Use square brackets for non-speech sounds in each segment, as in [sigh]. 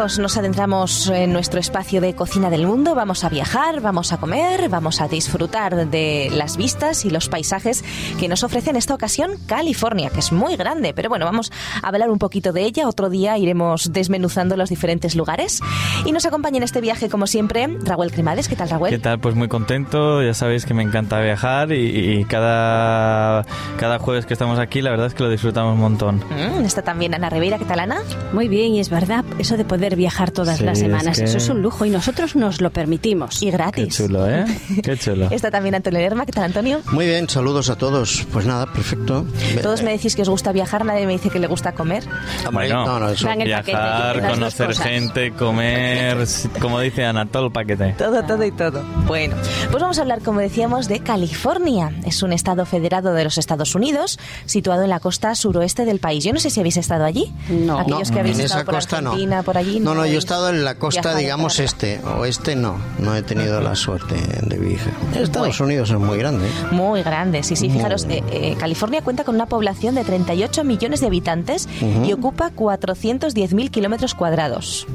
amigos, nos adentramos en nuestro espacio de cocina del mundo. Vamos a viajar, vamos a comer, vamos a disfrutar de las vistas y los paisajes que nos ofrece en esta ocasión California, que es muy grande. Pero bueno, vamos a hablar un poquito de ella. Otro día iremos desmenuzando los diferentes lugares. Y nos acompaña en este viaje, como siempre, Raúl Cremades. ¿Qué tal, Raúl? ¿Qué tal? Pues muy contento. Ya sabéis que me encanta viajar y, cada, cada jueves que estamos aquí, la verdad es que lo disfrutamos un montón. Mm, está también Ana Rivera. ¿Qué tal, Ana? Muy bien, y es verdad, eso de poder viajar todas las semanas, eso es un lujo y nosotros nos lo permitimos. Y gratis. Qué chulo, ¿eh? Qué chulo. [laughs] Está también Antonio Lerma. ¿Qué tal, Antonio? Muy bien, saludos a todos. Pues nada, perfecto. Todos me decís que os gusta viajar, nadie me dice que le gusta comer. Bueno, no, no, eso. viajar, conocer gente, comer, como dice Ana, todo el paquete. Todo, todo y todo. Bueno, pues vamos a hablar, como decíamos, de California. Es un estado federado de los Estados Unidos, situado en la costa suroeste del país. Yo no sé si habéis estado allí. No. Aquellos que habéis en estado esa por costa Argentina, no. por allí. No, no, yo he estado en la costa, digamos, este. Oeste no. No he tenido la suerte de viajar. Estados Unidos es muy grande. ¿eh? Muy grande, sí, sí. Fijaros, eh, eh, California cuenta con una población de 38 millones de habitantes y ocupa 410.000 kilómetros cuadrados.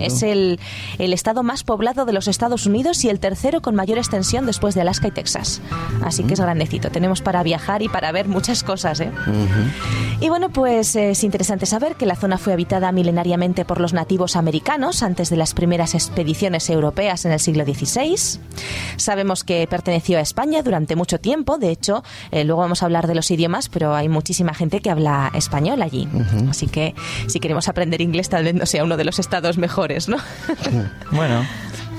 Es el, el estado más poblado de los Estados Unidos y el tercero con mayor extensión después de Alaska y Texas. Así que es grandecito. Tenemos para viajar y para ver muchas cosas. ¿eh? Y bueno, pues es interesante saber que la zona fue habitada milenariamente por los nativos americanos antes de las primeras expediciones europeas en el siglo XVI. Sabemos que perteneció a España durante mucho tiempo. De hecho, eh, luego vamos a hablar de los idiomas, pero hay muchísima gente que habla español allí. Así que si queremos aprender inglés, tal vez no sea uno de los estados mejores, ¿no? bueno.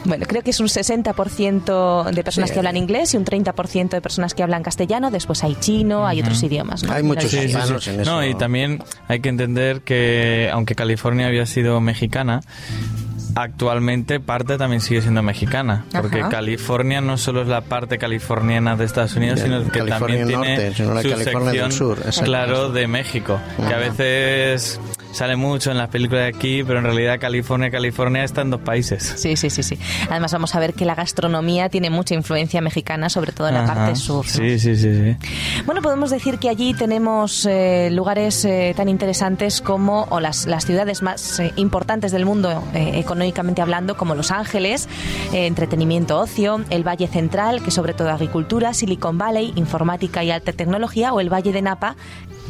Bueno, creo que es un 60% de personas que hablan inglés y un 30% de personas que hablan castellano. Después hay chino, hay otros idiomas. ¿no? Hay muchos Sí, sí, hispanos sí. en eso. No, y también hay que entender que aunque California había sido mexicana, actualmente parte también sigue siendo mexicana, porque Ajá. California no solo es la parte californiana de Estados Unidos, sino que California también Norte, tiene sino la su California del sección, Sur, exacto. claro, de México, que a veces sale mucho en las películas de aquí, pero en realidad California, California está en dos países. Sí, sí, sí, sí. Además vamos a ver que la gastronomía tiene mucha influencia mexicana, sobre todo en la Ajá. parte sur. ¿no? Sí, sí, sí, sí. Bueno, podemos decir que allí tenemos eh, lugares eh, tan interesantes como, o las, las ciudades más eh, importantes del mundo económicamente hablando, como Los Ángeles, entretenimiento, ocio, el Valle Central, que sobre todo agricultura, Silicon Valley, informática y alta tecnología, o el Valle de Napa,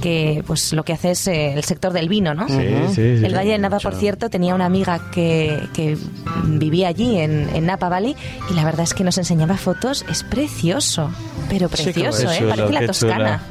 que pues lo que hace es eh, el sector del vino, ¿no? Sí. El Valle de Napa, por cierto, tenía una amiga que, que vivía allí en, en Napa Valley y la verdad es que nos enseñaba fotos. Es precioso, pero precioso, ¿eh? Parece la Toscana.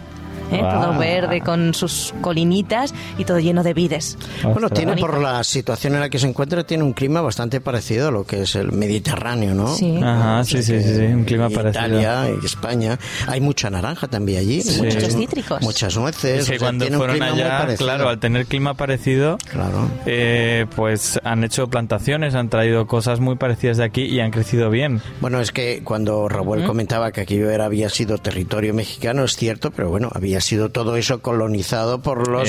¿Eh? Todo verde con sus colinitas y todo lleno de vides. Bueno, tiene por la situación en la que se encuentra, tiene un clima bastante parecido a lo que es el Mediterráneo, ¿no? Sí. Ajá, O sea sí, sí, sí, sí, un clima parecido. Italia y España. Hay mucha naranja también allí. Sí, muchos cítricos. Muchas nueces. Es que o sea, cuando fueron allá, claro, al tener clima parecido, Claro. eh, pues han hecho plantaciones, han traído cosas muy parecidas de aquí y han crecido bien. Bueno, es que cuando Raúl comentaba que aquello era, había sido territorio mexicano, es cierto, pero bueno, había sido todo eso colonizado por los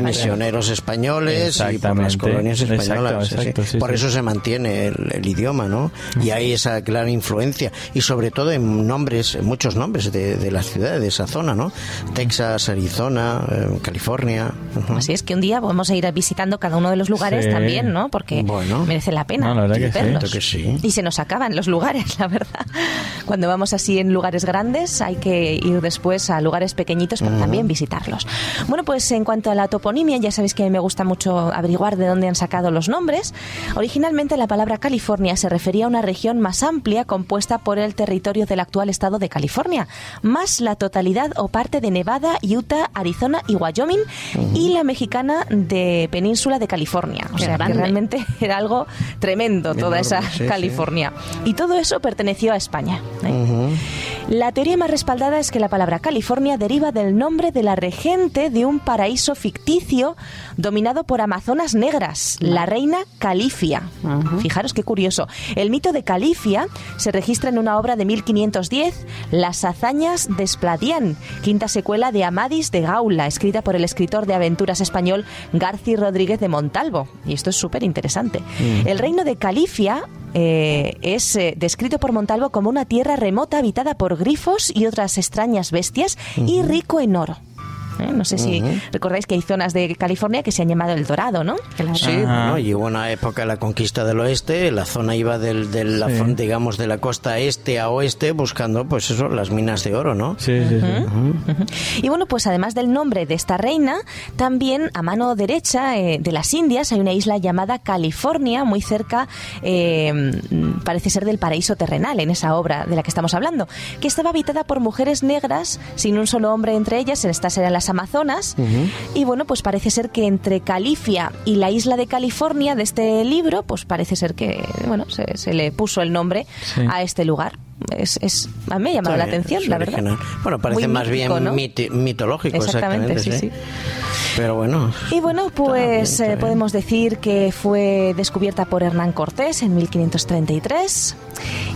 misioneros españoles y por las colonias Exacto, españolas. sí, sí. exacto, sí, por sí. eso se mantiene el, el idioma, ¿no? Y hay esa clara influencia y sobre todo en nombres, en muchos nombres de, de las ciudades de esa zona, ¿no? Texas, Arizona, eh, California. Así es que un día vamos a ir visitando cada uno de los lugares Sí. también, ¿no? Porque Bueno. merece la pena No, la verdad que sí. Y se nos acaban los lugares, [laughs] la verdad. Cuando vamos así en lugares grandes, hay que ir después a lugares pequeñitos para también visitarlos. Bueno, pues en cuanto a la toponimia, ya sabéis que me gusta mucho averiguar de dónde han sacado los nombres. Originalmente la palabra California se refería a una región más amplia compuesta por el territorio del actual estado de California, más la totalidad o parte de Nevada, Utah, Arizona y Wyoming y la mexicana de Península de California. O Qué sea, que realmente [laughs] era algo tremendo toda Enorme, esa sí, sí. California. Y todo eso perteneció a España. ¿eh? La teoría más respaldada es que la palabra California deriva del nombre de la regente de un paraíso ficticio dominado por amazonas negras, la reina Califia. Fijaros qué curioso. El mito de Califia se registra en una obra de 1510, Las hazañas de Espladián, quinta secuela de Amadis de Gaula, escrita por el escritor de aventuras español Garci Rodríguez de Montalvo. Y esto es súper interesante. El reino de Califia eh, es eh, descrito por Montalvo como una tierra remota habitada por grifos y otras extrañas bestias y rico en oro. ¿Eh? No sé si recordáis que hay zonas de California que se han llamado El Dorado, ¿no? Sí, bueno, y hubo una época de la conquista del oeste, la zona iba del, del la, digamos, de la costa este a oeste buscando, pues eso, las minas de oro, ¿no? Sí, sí, sí. Y bueno, pues además del nombre de esta reina, también a mano derecha eh, de las Indias hay una isla llamada California, muy cerca, eh, parece ser del paraíso terrenal, en esa obra de la que estamos hablando, que estaba habitada por mujeres negras, sin un solo hombre entre ellas, estas eran las Amazonas, y bueno, pues parece ser que entre Califia y la isla de California de este libro, pues parece ser que, bueno, se, le puso el nombre a este lugar. Es, es, a mí me ha llamado la atención, la verdad. Bueno, parece más bien mitológico, exactamente, sí, sí. Pero bueno. Y bueno, pues eh, podemos decir que fue descubierta por Hernán Cortés en 1533.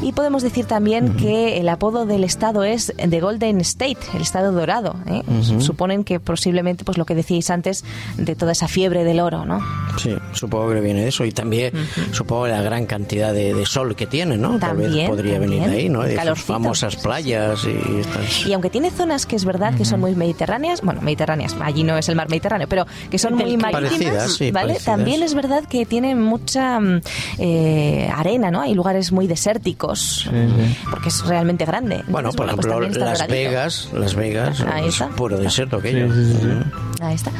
Y podemos decir también que el apodo del estado es The Golden State, el estado dorado. ¿eh? Suponen que posiblemente, pues lo que decíais antes, de toda esa fiebre del oro, ¿no? Sí, supongo que viene de eso. Y también supongo la gran cantidad de, sol que tiene, ¿no? Tal vez podría venir de ahí, ¿no? De sus famosas playas y Y aunque tiene zonas que es verdad que son muy mediterráneas, bueno, mediterráneas, allí no es el mar Mediterráneo, pero que son muy marítimas, ¿vale? También es verdad que tiene mucha mm, eh, arena, ¿no? Hay lugares muy desérticos, porque es realmente grande. bueno, por pues ejemplo, Las Vegas, Las Vegas, es puro desierto aquello. Está.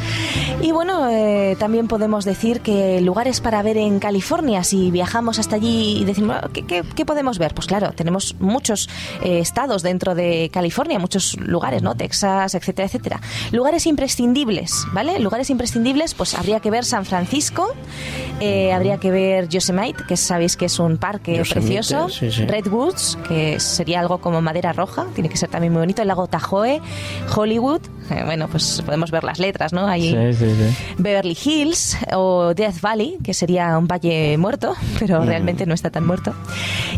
Y bueno, eh, también podemos decir que lugares para ver en California, si viajamos hasta allí y decimos, ¿qué, qué, podemos ver? Pues claro, tenemos muchos eh, estados dentro de California, muchos lugares, ¿no? Texas, etcétera, etcétera. Lugares imprescindibles, ¿vale? Lugares imprescindibles, pues habría que ver San Francisco, eh, habría que ver Yosemite, que sabéis que es un parque precioso, Redwoods, que sería algo como madera roja, tiene que ser también muy bonito, el lago Tahoe, Hollywood, bueno, pues podemos ver las letras, ¿no? Ahí Beverly Hills o Death Valley, que sería un valle muerto, pero realmente no está tan muerto.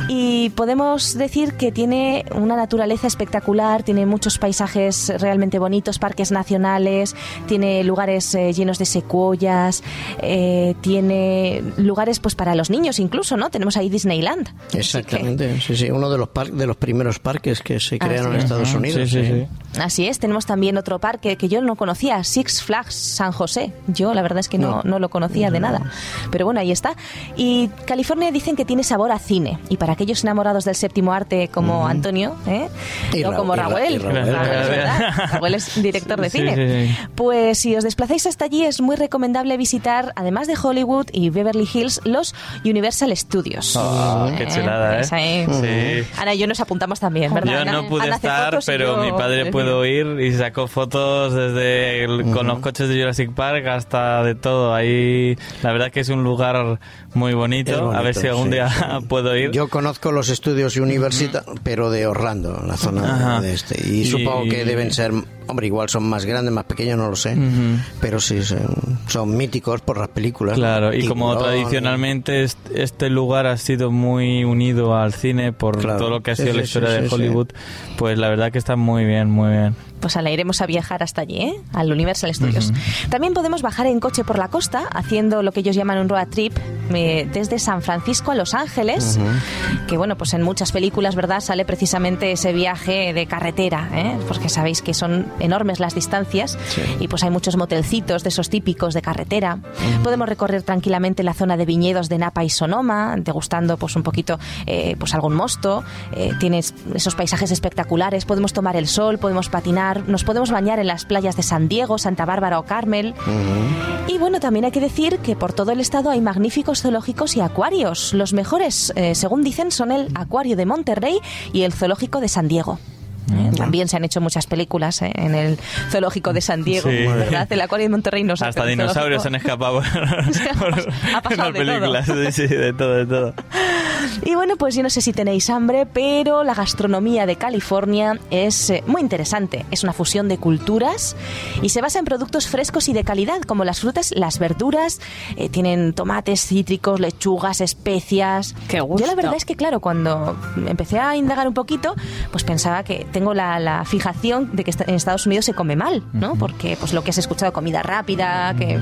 Y podemos decir que tiene una naturaleza espectacular, tiene muchos paisajes realmente bonitos, parques nacionales, tiene lugares eh, llenos de secuoyas, eh, tiene lugares pues para los niños incluso, ¿no? Tenemos ahí Disneyland. Exactamente, sí, sí, uno de los, de los primeros parques que se crearon en Estados Unidos. Así es, tenemos también otro parque que yo no conocía, Six Flags San José. Yo la verdad es que no, no, lo conocía de nada. Pero bueno, ahí está. Y California dicen que tiene sabor a cine. Y para aquellos enamorados del séptimo arte como Antonio, ¿eh? o como Raúl, Raúl. es director de cine. Pues si os desplazáis hasta allí es muy recomendable visitar, además de Hollywood y Beverly Hills, los Universal Studios. Oh, qué chulada, ¿eh? Ana y yo nos apuntamos también, ¿verdad? Yo no pude estar, pero mi padre pudo ir y sacó fotos desde con los coches de Jurassic Park hasta de todo. Ahí la verdad que es un lugar muy bonito. a ver si algún día [laughs] puedo ir. Yo conozco los estudios Universita, pero de Orlando, la zona de este. Y, supongo que deben ser, hombre, igual son más grandes, más pequeños, no lo sé. Pero sí, son, míticos por las películas. Claro, y como tradicionalmente este lugar ha sido muy unido al cine por todo lo que ha sido la historia de Hollywood, pues la verdad que está muy bien, muy bien pues la iremos a viajar hasta allí, ¿eh? al Universal Studios. También podemos bajar en coche por la costa, haciendo lo que ellos llaman un road trip, eh, desde San Francisco a Los Ángeles, que bueno, pues en muchas películas, ¿verdad?, sale precisamente ese viaje de carretera, ¿eh? porque sabéis que son enormes las distancias y pues hay muchos motelcitos de esos típicos de carretera. Podemos recorrer tranquilamente la zona de viñedos de Napa y Sonoma, degustando pues un poquito eh, pues algún mosto, tienes esos paisajes espectaculares, podemos tomar el sol, podemos patinar, nos podemos bañar en las playas de San Diego, Santa Bárbara o Carmel. Y bueno, también hay que decir que por todo el estado hay magníficos zoológicos y acuarios. Los mejores, eh, según dicen, son el Acuario de Monterrey y el Zoológico de San Diego. ¿Eh? También se han hecho muchas películas ¿eh? en el zoológico de San Diego, ¿verdad? El acuario de Monterrey no Hasta dinosaurios han escapado por, [laughs] las [laughs] películas, de todo, de todo. Y bueno, pues yo no sé si tenéis hambre, pero la gastronomía de California es eh, muy interesante. Es una fusión de culturas y se basa en productos frescos y de calidad, como las frutas, las verduras. tienen tomates cítricos, lechugas, especias. Qué gusto. Yo la verdad es que, claro, cuando empecé a indagar un poquito, pues pensaba que tengo la, fijación de que en Estados Unidos se come mal, ¿no? Porque pues lo que has escuchado, comida rápida, que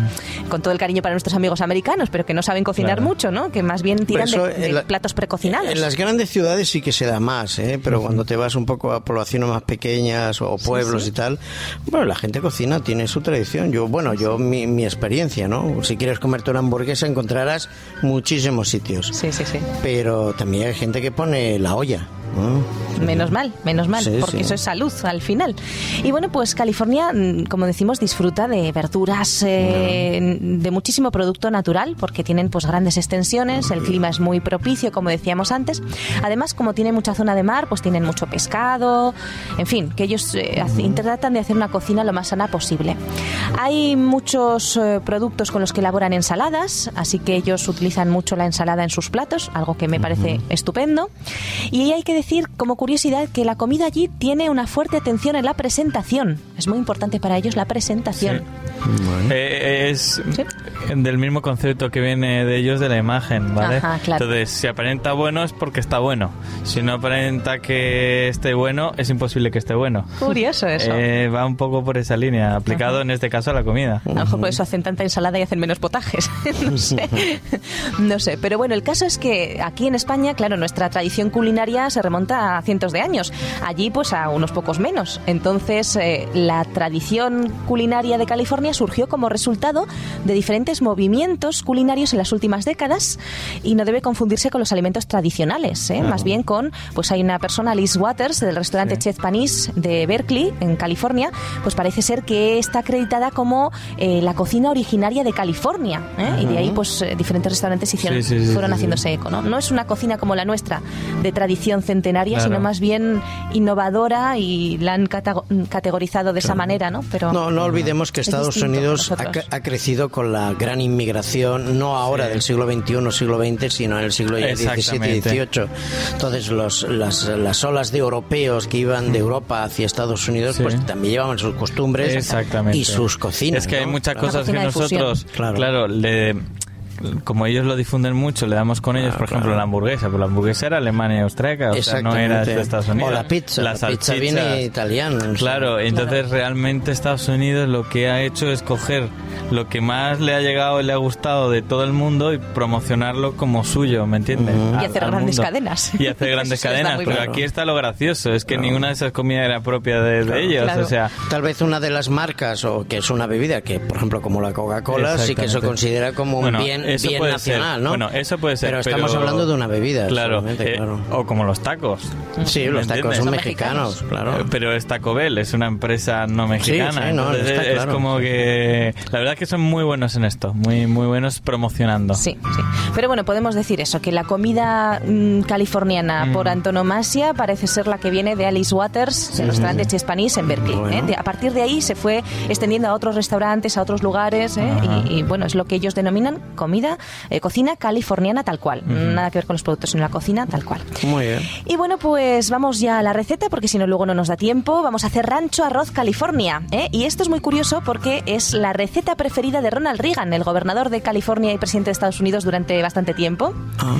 con todo el cariño para nuestros amigos americanos, pero que no saben cocinar mucho, ¿no? Que más bien tiran de, platos precocinados. En las grandes ciudades sí que se da más, ¿eh? Pero cuando te vas un poco a poblaciones más pequeñas o pueblos y tal, bueno, la gente cocina, tiene su tradición. Yo, bueno, yo mi, mi experiencia, ¿no? Si quieres comerte una hamburguesa encontrarás muchísimos sitios. Sí, sí, sí. Pero también hay gente que pone la olla. Menos mal, menos mal, porque eso es salud al final. Y bueno, pues California, mm, como decimos, disfruta de verduras, eh, de muchísimo producto natural, porque tienen pues grandes extensiones, el clima es muy propicio, como decíamos antes. Además, como tiene mucha zona de mar, pues tienen mucho pescado, en fin, que ellos eh, tratan de hacer una cocina lo más sana posible. Hay muchos eh, productos con los que elaboran ensaladas, así que ellos utilizan mucho la ensalada en sus platos, algo que me parece estupendo. Y hay que decir, como curiosidad, que la comida allí tiene una fuerte atención en la presentación. Es muy importante para ellos la presentación. Eh, es del mismo concepto que viene de ellos de la imagen, ¿vale? Entonces, si aparenta bueno es porque está bueno. Si no aparenta que esté bueno, es imposible que esté bueno. Curioso eso. Eh, va un poco por esa línea, aplicado en este caso a la comida. A lo mejor por eso hacen tanta ensalada y hacen menos potajes. [laughs] no sé. [laughs] no sé. Pero bueno, el caso es que aquí en España, claro, nuestra tradición culinaria se remonta a cientos de años. Allí, pues a unos pocos menos. Entonces, eh, la tradición culinaria de California surgió como resultado de diferentes movimientos culinarios en las últimas décadas y no debe confundirse con los alimentos tradicionales, ¿eh? más bien con, pues hay una persona, Liz Waters, del restaurante Chef Panis de Berkeley, en California, pues parece ser que está acreditada como eh, la cocina originaria de California. Y de ahí, pues diferentes restaurantes hicieron, fueron haciéndose eco. ¿no? no es una cocina como la nuestra, de tradición centenaria, sino más bien innovadora y la han categorizado de esa manera, ¿no? Pero no, no olvidemos que Estados Unidos ha, crecido con la gran inmigración, no ahora del siglo XXI, siglo XX, sino en el siglo XVII y XVIII. Entonces, los, las, las olas de europeos que iban de Europa hacia Estados Unidos, pues también llevaban sus costumbres y sus cocinas. Es que hay muchas cosas que nosotros, claro, claro le como ellos lo difunden mucho, le damos con ellos, ah, por ejemplo, la hamburguesa. Pues la hamburguesa era alemania y austríaca, o sea, no era de Estados Unidos. O la pizza, la, pizza viene italiana. Claro, entonces realmente Estados Unidos lo que ha hecho es coger lo que más le ha llegado y le ha gustado de todo el mundo y promocionarlo como suyo, ¿me entiendes? y hacer grandes cadenas. Y hacer [laughs] grandes cadenas, pero aquí está lo gracioso, es que ninguna de esas comidas era propia de, ellos, o sea... Tal vez una de las marcas, o que es una bebida, que por ejemplo como la Coca-Cola, sí que se considera como un bien eso bien puede nacional, ser. ¿no? Bueno, eso puede ser. Pero estamos hablando de una bebida. Claro, eh, O como los tacos. Sí, los tacos son mexicanos, claro. Eh, pero es Taco Bell, es una empresa no mexicana. Sí, no, es como que. La verdad es que son muy buenos en esto, muy, muy buenos promocionando. Sí, sí. Pero bueno, podemos decir eso, que la comida mm, californiana mm. por antonomasia parece ser la que viene de Alice Waters, de los restaurantes Spanish en Berkeley. ¿eh? a partir de ahí se fue extendiendo a otros restaurantes, a otros lugares, y, y bueno, es lo que ellos denominan comida eh, cocina californiana tal cual. Nada que ver con los productos, sino la cocina tal cual. Muy bien. Y bueno, pues vamos ya a la receta, porque si no luego no nos da tiempo. Vamos a hacer rancho arroz California. ¿eh? Y esto es muy curioso porque es la receta preferida de Ronald Reagan, el gobernador de California y presidente de Estados Unidos durante bastante tiempo. Ah.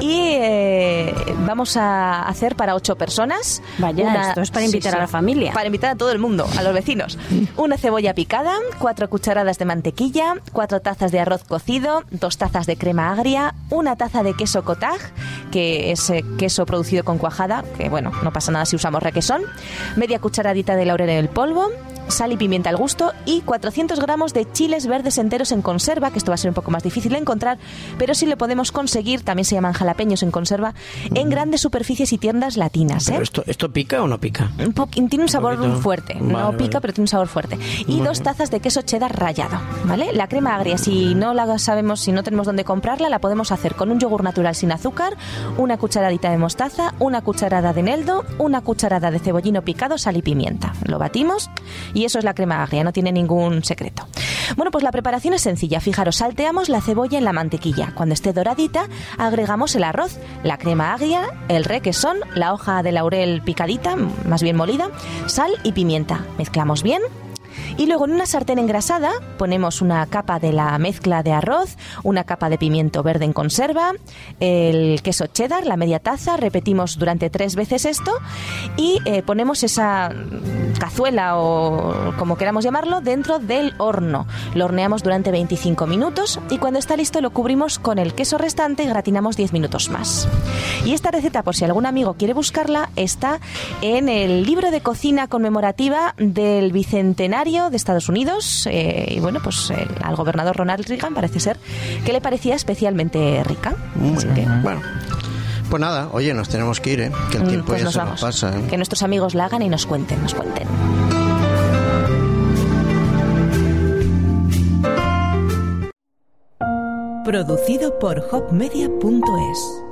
Y eh, vamos a hacer para ocho personas. Vaya, esto es para invitar a la familia. Para invitar a todo el mundo, a los vecinos. Una cebolla picada, cuatro cucharadas de mantequilla, cuatro tazas de arroz cocido, dos tazas de crema agria, una taza de queso cottage, que es eh, queso producido con cuajada, que bueno, no pasa nada si usamos requesón, media cucharadita de laurel en el polvo, sal y pimienta al gusto y 400 gramos de chiles verdes enteros en conserva, que esto va a ser un poco más difícil de encontrar, pero si lo podemos conseguir, también se llaman jalapeños en conserva, en grandes superficies y tiendas latinas. ¿eh? esto, ¿Esto pica o no pica? tiene un sabor fuerte, no pica, pero tiene un sabor fuerte. Y dos tazas de queso cheddar rallado, ¿vale? La crema agria, si no la sabemos, si no tenemos dónde comprarla, la podemos hacer con un yogur natural sin azúcar, una cucharadita de mostaza, una cucharada de eneldo, una cucharada de cebollino picado, sal y pimienta. Lo batimos y eso es la crema agria, no tiene ningún secreto. Bueno, pues la preparación es sencilla. Fijaros, salteamos la cebolla en la mantequilla. Cuando esté doradita, agregamos el arroz, la crema agria, el requesón, la hoja de laurel picadita, más bien molida, sal y pimienta. Mezclamos bien Y luego en una sartén engrasada ponemos una capa de la mezcla de arroz, una capa de pimiento verde en conserva, el queso cheddar, la media taza, repetimos durante tres veces esto y eh, ponemos esa cazuela o como queramos llamarlo dentro del horno. Lo horneamos durante 25 minutos y cuando está listo lo cubrimos con el queso restante y gratinamos 10 minutos más. Y esta receta, por si algún amigo quiere buscarla, está en el libro de cocina conmemorativa del Bicentenario de Estados Unidos. Eh, y bueno, pues al gobernador Ronald Reagan parece ser que le parecía especialmente rica. Bueno. Pues nada, oye, nos tenemos que ir, ¿eh? que el mm, tiempo pues ya se nos pasa. ¿eh? Que nuestros amigos la hagan y nos cuenten, nos cuenten. Producido por hopmedia.es